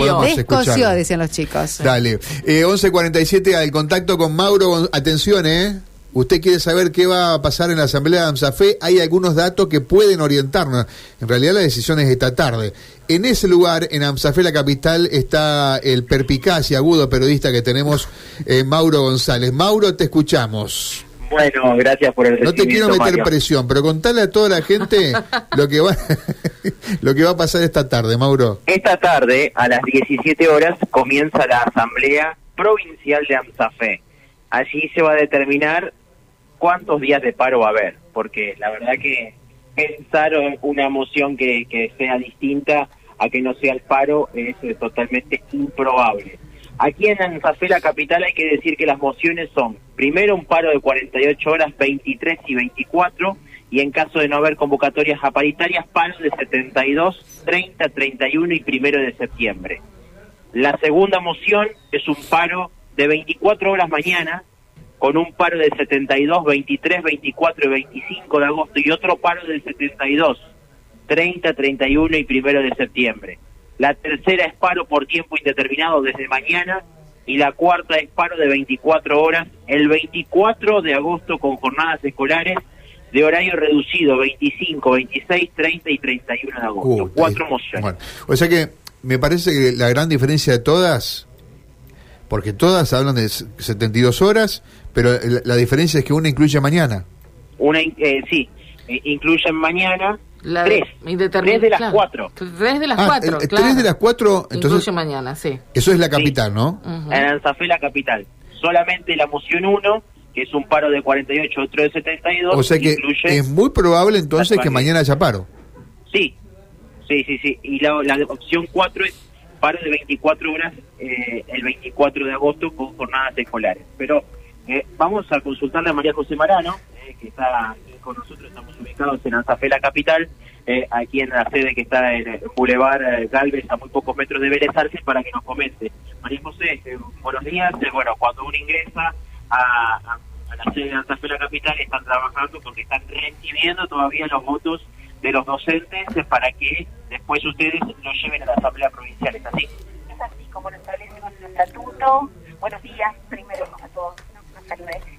podemos escuchar. Descoció, decían los chicos. Dale. Eh, 11.47 al contacto con Mauro. Atención, ¿eh? Usted quiere saber qué va a pasar en la Asamblea de AMSAFE. Hay algunos datos que pueden orientarnos. En realidad la decisión es esta tarde. En ese lugar, en AMSAFE, la capital, está el perpicaz y agudo periodista que tenemos, eh, Mauro González. Mauro, te escuchamos. Bueno, gracias por el No te quiero meter Mario. presión, pero contale a toda la gente lo que va lo que va a pasar esta tarde, Mauro. Esta tarde, a las 17 horas, comienza la Asamblea Provincial de AMSAFE. Allí se va a determinar cuántos días de paro va a haber, porque la verdad que pensar una moción que, que sea distinta a que no sea el paro es eh, totalmente improbable. Aquí en la capital, hay que decir que las mociones son, primero un paro de 48 horas, 23 y 24, y en caso de no haber convocatorias a paro de 72, 30, 31 y primero de septiembre. La segunda moción es un paro de 24 horas mañana, con un paro de 72, 23, 24 y 25 de agosto, y otro paro del 72, 30, 31 y primero de septiembre. La tercera es paro por tiempo indeterminado desde mañana, y la cuarta es paro de 24 horas, el 24 de agosto con jornadas escolares de horario reducido, 25, 26, 30 y 31 de agosto. Uh, Cuatro eh, mociones. bueno, o sea que me parece que la gran diferencia de todas, porque todas hablan de s- 72 horas, pero la, la diferencia es que una incluye mañana. Una, eh, sí, eh, incluyen mañana La tres, tres de las claro. cuatro. Tres de las Ah, cuatro, el- claro. tres de las cuatro, entonces- Incluye mañana, sí. Eso es la capital, ¿no? Ujú. En Anzafé, la capital. Solamente la moción 1, que es un paro de 48, otro de 72, O sea que incluye... es muy probable entonces que mañana haya paro. Sí, sí, sí, sí. Y la, la opción 4 es paro de 24 horas eh, el 24 de agosto con jornadas escolares. Pero eh, vamos a consultarle a María José Marano, eh, que está con nosotros, estamos ubicados en Anzafé, la capital, eh, aquí en la sede que está en el Boulevard eh, Galvez, a muy pocos metros de Vélez Arce, para que nos comente. María José, eh, buenos días. Eh, bueno, cuando uno ingresa a, la sede de Anzafé, la capital, están trabajando porque están recibiendo todavía los votos de los docentes eh, para que después ustedes lo lleven a la Asamblea Provincial. ¿Es así? Es así como lo establece nuestro estatuto. Buenos días, primero a todos.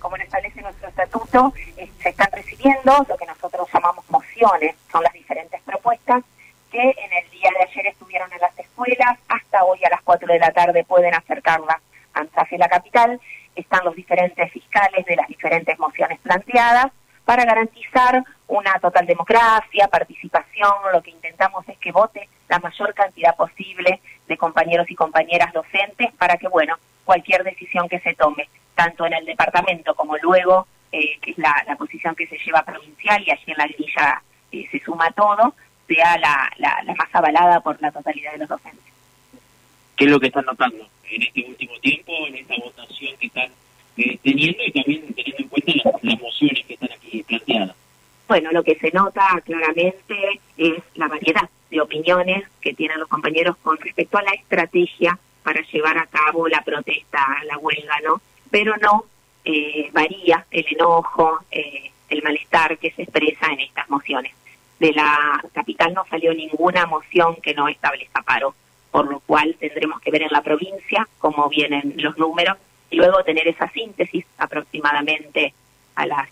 Como lo establece nuestro estatuto, eh, se están recibiendo lo que nosotros llamamos mociones, son las diferentes propuestas que en el día de ayer estuvieron en las escuelas, hasta hoy a las 4 de la tarde pueden acercarlas a Anzafe, la capital. Están los diferentes fiscales de las diferentes mociones planteadas para garantizar una total democracia, participación. Lo que intentamos es que vote la mayor cantidad posible de compañeros y compañeras docentes para que, bueno, cualquier decisión que se tome, tanto en el departamento como luego, eh, que es la, la posición que se lleva provincial y allí en la grilla eh, se suma todo, sea la, la, la más avalada por la totalidad de los docentes. ¿Qué es lo que están notando en este último tiempo, en esta votación que están eh, teniendo y también teniendo en cuenta las, las mociones que están aquí planteadas? Bueno, lo que se nota claramente es la variedad de opiniones que tienen los compañeros con respecto a la estrategia para llevar a cabo la protesta, la huelga, ¿no? Pero no eh, varía el enojo, eh, el malestar que se expresa en estas mociones. De la capital no salió ninguna moción que no establezca paro, por lo cual tendremos que ver en la provincia cómo vienen los números y luego tener esa síntesis aproximadamente a las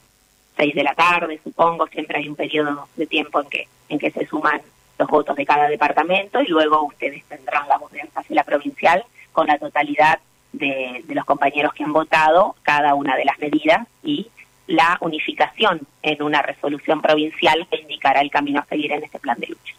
seis de la tarde, supongo, siempre hay un periodo de tiempo en que, en que se suman los votos de cada departamento y luego ustedes tendrán la voz de la provincial con la totalidad de, de los compañeros que han votado cada una de las medidas y la unificación en una resolución provincial que indicará el camino a seguir en este plan de lucha.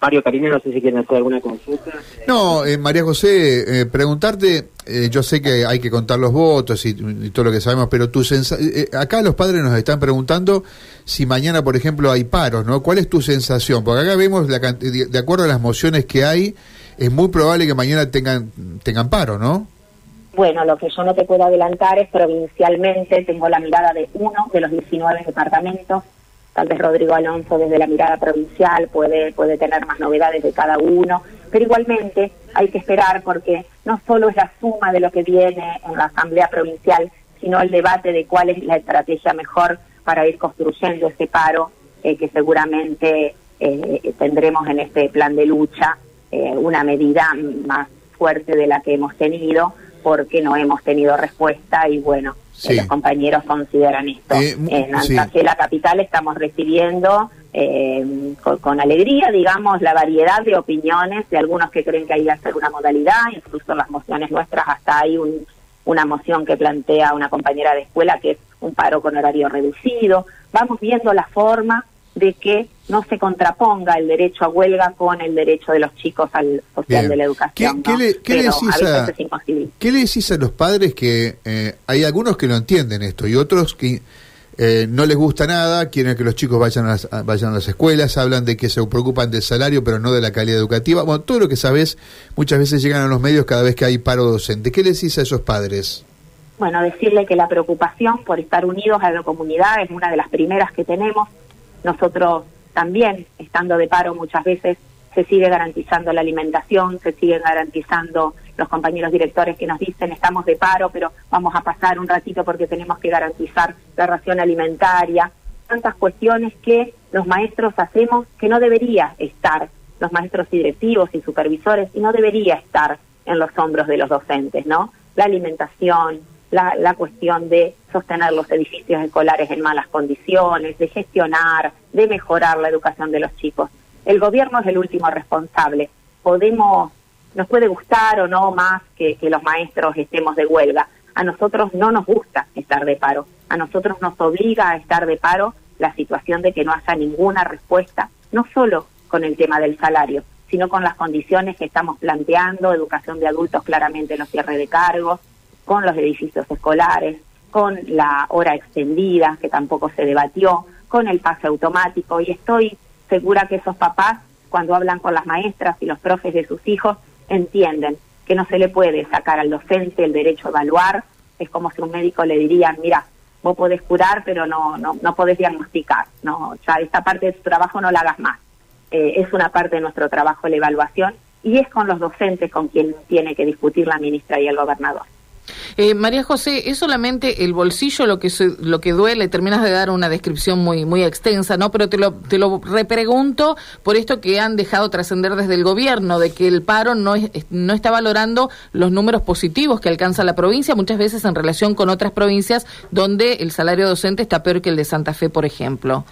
Mario Karina, no sé si quieren hacer alguna consulta. No, eh, María José, eh, preguntarte, eh, yo sé que hay que contar los votos y, y todo lo que sabemos, pero tu sensa eh, acá los padres nos están preguntando si mañana, por ejemplo, hay paros, ¿no? ¿Cuál es tu sensación? Porque acá vemos, la, de acuerdo a las mociones que hay, es muy probable que mañana tengan, tengan paro, ¿no? Bueno, lo que yo no te puedo adelantar es provincialmente, tengo la mirada de uno de los 19 departamentos, tal vez Rodrigo Alonso desde la mirada provincial puede, puede tener más novedades de cada uno, pero igualmente hay que esperar porque no solo es la suma de lo que viene en la Asamblea Provincial, sino el debate de cuál es la estrategia mejor para ir construyendo ese paro eh, que seguramente eh, tendremos en este plan de lucha eh, una medida más fuerte de la que hemos tenido porque no hemos tenido respuesta y bueno, los compañeros consideran esto. en Antaqué, la capital, estamos recibiendo eh, con, alegría, digamos, la variedad de opiniones de algunos que creen que hay que hacer una modalidad, incluso las mociones nuestras, hasta hay un, una moción que plantea una compañera de escuela que es un paro con horario reducido. Vamos viendo la forma de que no se contraponga el derecho a huelga con el derecho de los chicos al social de la educación. ¿Qué, le, decís a, ¿Qué le decís a los padres que eh, hay algunos que no entienden esto y otros que eh, no les gusta nada, quieren que los chicos vayan a, las, vayan a las escuelas, hablan de que se preocupan del salario pero no de la calidad educativa? Bueno, todo lo que sabes muchas veces llegan a los medios cada vez que hay paro docente. ¿Qué le decís a esos padres? Bueno, decirle que la preocupación por estar unidos a la comunidad es una de las primeras que tenemos nosotros también, estando de paro muchas veces, se sigue garantizando la alimentación, se siguen garantizando los compañeros directores que nos dicen estamos de paro, pero vamos a pasar un ratito porque tenemos que garantizar la ración alimentaria, tantas cuestiones que los maestros hacemos que no debería estar, los maestros directivos y supervisores, y no debería estar en los hombros de los docentes, ¿no? La alimentación, la, la cuestión de sostener los edificios escolares en malas condiciones, de gestionar, de mejorar la educación de los chicos. El gobierno es el último responsable. Podemos, nos puede gustar o no más que, los maestros estemos de huelga. A nosotros no nos gusta estar de paro. A nosotros nos obliga a estar de paro la situación de que no haya ninguna respuesta, no solo con el tema del salario, sino con las condiciones que estamos planteando, educación de adultos claramente en los cierres de cargos, con los edificios escolares, con la hora extendida, que tampoco se debatió, con el pase automático, y estoy segura que esos papás, cuando hablan con las maestras y los profes de sus hijos, entienden que no se le puede sacar al docente el derecho a evaluar, es como si un médico le diría, mira, vos podés curar, pero no, no, no podés diagnosticar, no, ya esta parte de tu trabajo no la hagas más. Eh, es una parte de nuestro trabajo la evaluación y es con los docentes con quien tiene que discutir la ministra y el gobernador. Eh, María José, es solamente el bolsillo lo que lo que duele. Terminas de dar una descripción muy muy extensa, ¿no? Pero te lo te lo repregunto por esto que han dejado trascender desde el gobierno de que el paro no no está valorando los números positivos que alcanza la provincia, muchas veces en relación con otras provincias donde el salario docente está peor que el de Santa Fe, por ejemplo.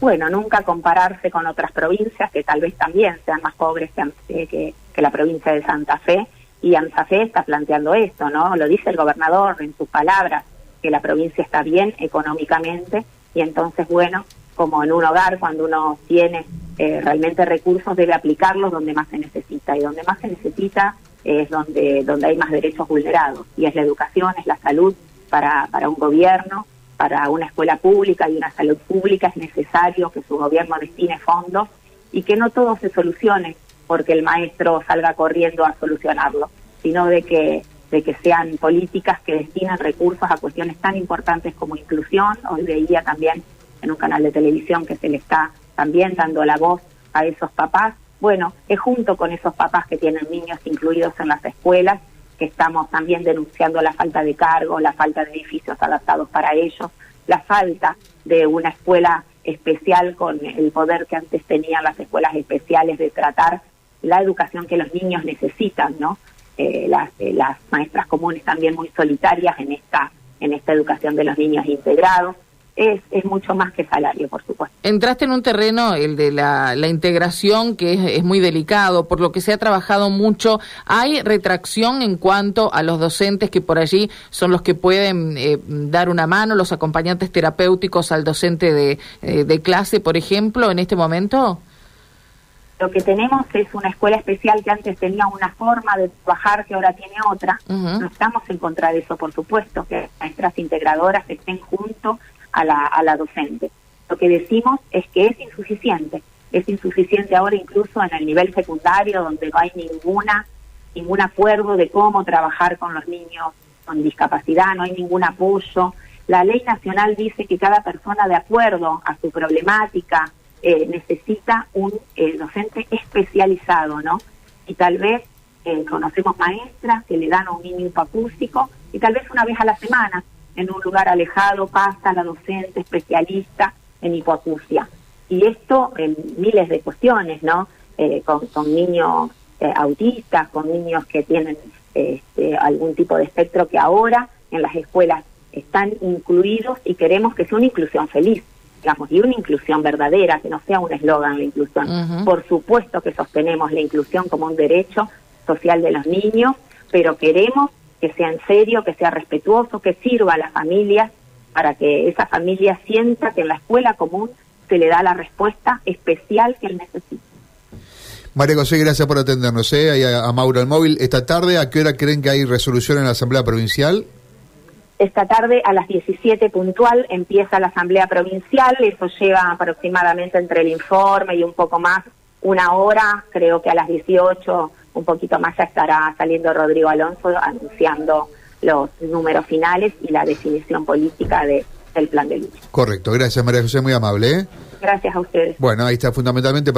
Bueno, nunca compararse con otras provincias que tal vez también sean más pobres que, que la provincia de Santa Fe y ANSAFE está planteando esto, ¿no? Lo dice el gobernador en sus palabras, que la provincia está bien económicamente y entonces, bueno, como en un hogar, cuando uno tiene eh, realmente recursos, debe aplicarlos donde más se necesita. Y donde más se necesita es donde, donde hay más derechos vulnerados. Y es la educación, es la salud para, para un gobierno, para una escuela pública y una salud pública. Es necesario que su gobierno destine fondos y que no todo se solucione porque el maestro salga corriendo a solucionarlo, sino de que, de que sean políticas que destinan recursos a cuestiones tan importantes como inclusión. Hoy veía también en un canal de televisión que se le está también dando la voz a esos papás. Bueno, es junto con esos papás que tienen niños incluidos en las escuelas que estamos también denunciando la falta de cargo, la falta de edificios adaptados para ellos, la falta de una escuela especial con el poder que antes tenían las escuelas especiales de tratar la educación que los niños necesitan, ¿no? Eh, las, eh, las maestras comunes también muy solitarias en esta, en esta educación de los niños integrados. Es, es, mucho más que salario, por supuesto. Entraste en un terreno, el de la, la integración, que es, es, muy delicado, por lo que se ha trabajado mucho. ¿Hay retracción en cuanto a los docentes que por allí son los que pueden eh, dar una mano, los acompañantes terapéuticos al docente de, de clase, por ejemplo, en este momento? Lo que tenemos es una escuela especial que antes tenía una forma de trabajar que ahora tiene otra. No estamos en contra de eso, por supuesto, que maestras integradoras estén junto a la, a la docente. Lo que decimos es que es insuficiente. Es insuficiente ahora incluso en el nivel secundario, donde no hay ninguna ningún acuerdo de cómo trabajar con los niños con discapacidad, no hay ningún apoyo. La ley nacional dice que cada persona de acuerdo a su problemática, eh, necesita un eh, docente especializado, ¿no? Y tal vez eh, conocemos maestras que le dan un niño hipoacústico y tal vez una vez a la semana en un lugar alejado pasa la docente especialista en hipoacusia. Y esto en miles de cuestiones, ¿no? eh, con, con, niños eh, autistas, con niños que tienen este, algún tipo de espectro que ahora en las escuelas están incluidos y queremos que sea una inclusión feliz, digamos, y una inclusión verdadera, que no sea un eslogan la inclusión. Por supuesto que sostenemos la inclusión como un derecho social de los niños, pero queremos que sea en serio, que sea respetuoso, que sirva a las familias para que esa familia sienta que en la escuela común se le da la respuesta especial que él necesita. María José, gracias por atendernos. ¿eh? A, a Mauro al móvil. Esta tarde, ¿a qué hora creen que hay resolución en la Asamblea Provincial? Esta tarde a las 17 puntual empieza la Asamblea Provincial, eso lleva aproximadamente entre el informe y un poco más, una hora, creo que a las 18, un poquito más ya estará saliendo Rodrigo Alonso anunciando los números finales y la definición política de, del plan de lucha. Correcto, gracias María José, muy amable. ¿eh? Gracias a ustedes. Bueno, ahí está fundamentalmente...